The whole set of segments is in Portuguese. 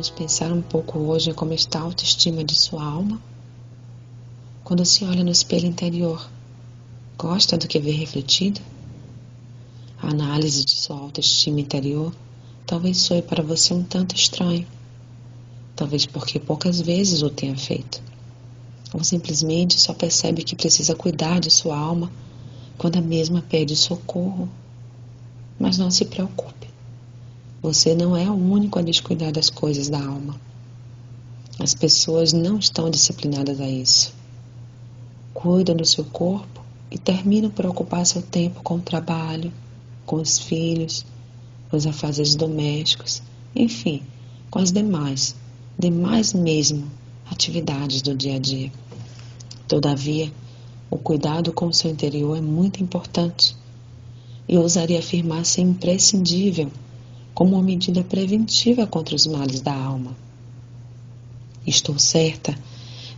Vamos pensar um pouco hoje em como está a autoestima de sua alma? Quando se olha no espelho interior, gosta do que vê refletido? A análise de sua autoestima interior talvez soe para você um tanto estranho, talvez porque poucas vezes o tenha feito, ou simplesmente só percebe que precisa cuidar de sua alma quando a mesma pede socorro. Mas não se preocupe. Você não é o único a descuidar das coisas da alma. As pessoas não estão disciplinadas a isso. Cuidam do seu corpo e terminam por ocupar seu tempo com o trabalho, com os filhos, com os afazeres domésticos, enfim, com as demais, demais mesmo, atividades do dia a dia. Todavia, o cuidado com o seu interior é muito importante. E ousaria afirmar ser imprescindível como uma medida preventiva contra os males da alma. Estou certa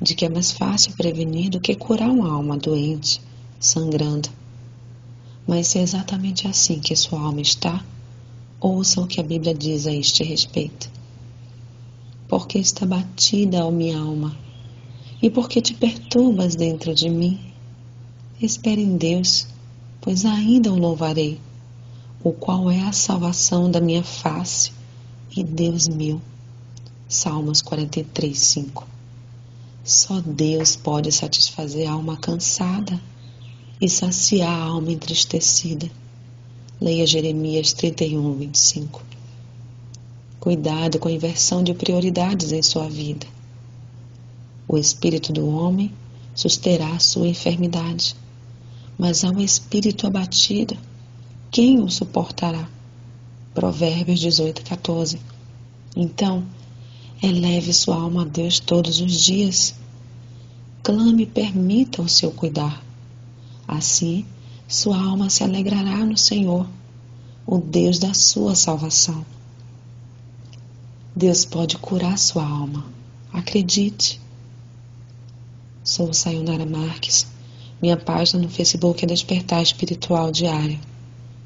de que é mais fácil prevenir do que curar uma alma doente, sangrando. Mas se é exatamente assim que sua alma está, ouça o que a Bíblia diz a este respeito. Porque está batida a minha alma, e porque te perturbas dentro de mim, espere em Deus, pois ainda o louvarei o qual é a salvação da minha face e Deus meu. Salmos 43, 5. Só Deus pode satisfazer a alma cansada e saciar a alma entristecida. Leia Jeremias 31, 25. Cuidado com a inversão de prioridades em sua vida. O espírito do homem susterá sua enfermidade, mas ao espírito abatido, quem o suportará? Provérbios 18, 14. Então, eleve sua alma a Deus todos os dias. Clame e permita o seu cuidar. Assim, sua alma se alegrará no Senhor, o Deus da sua salvação. Deus pode curar sua alma. Acredite. Sou Sayonara Marques. Minha página no Facebook é Despertar Espiritual Diário.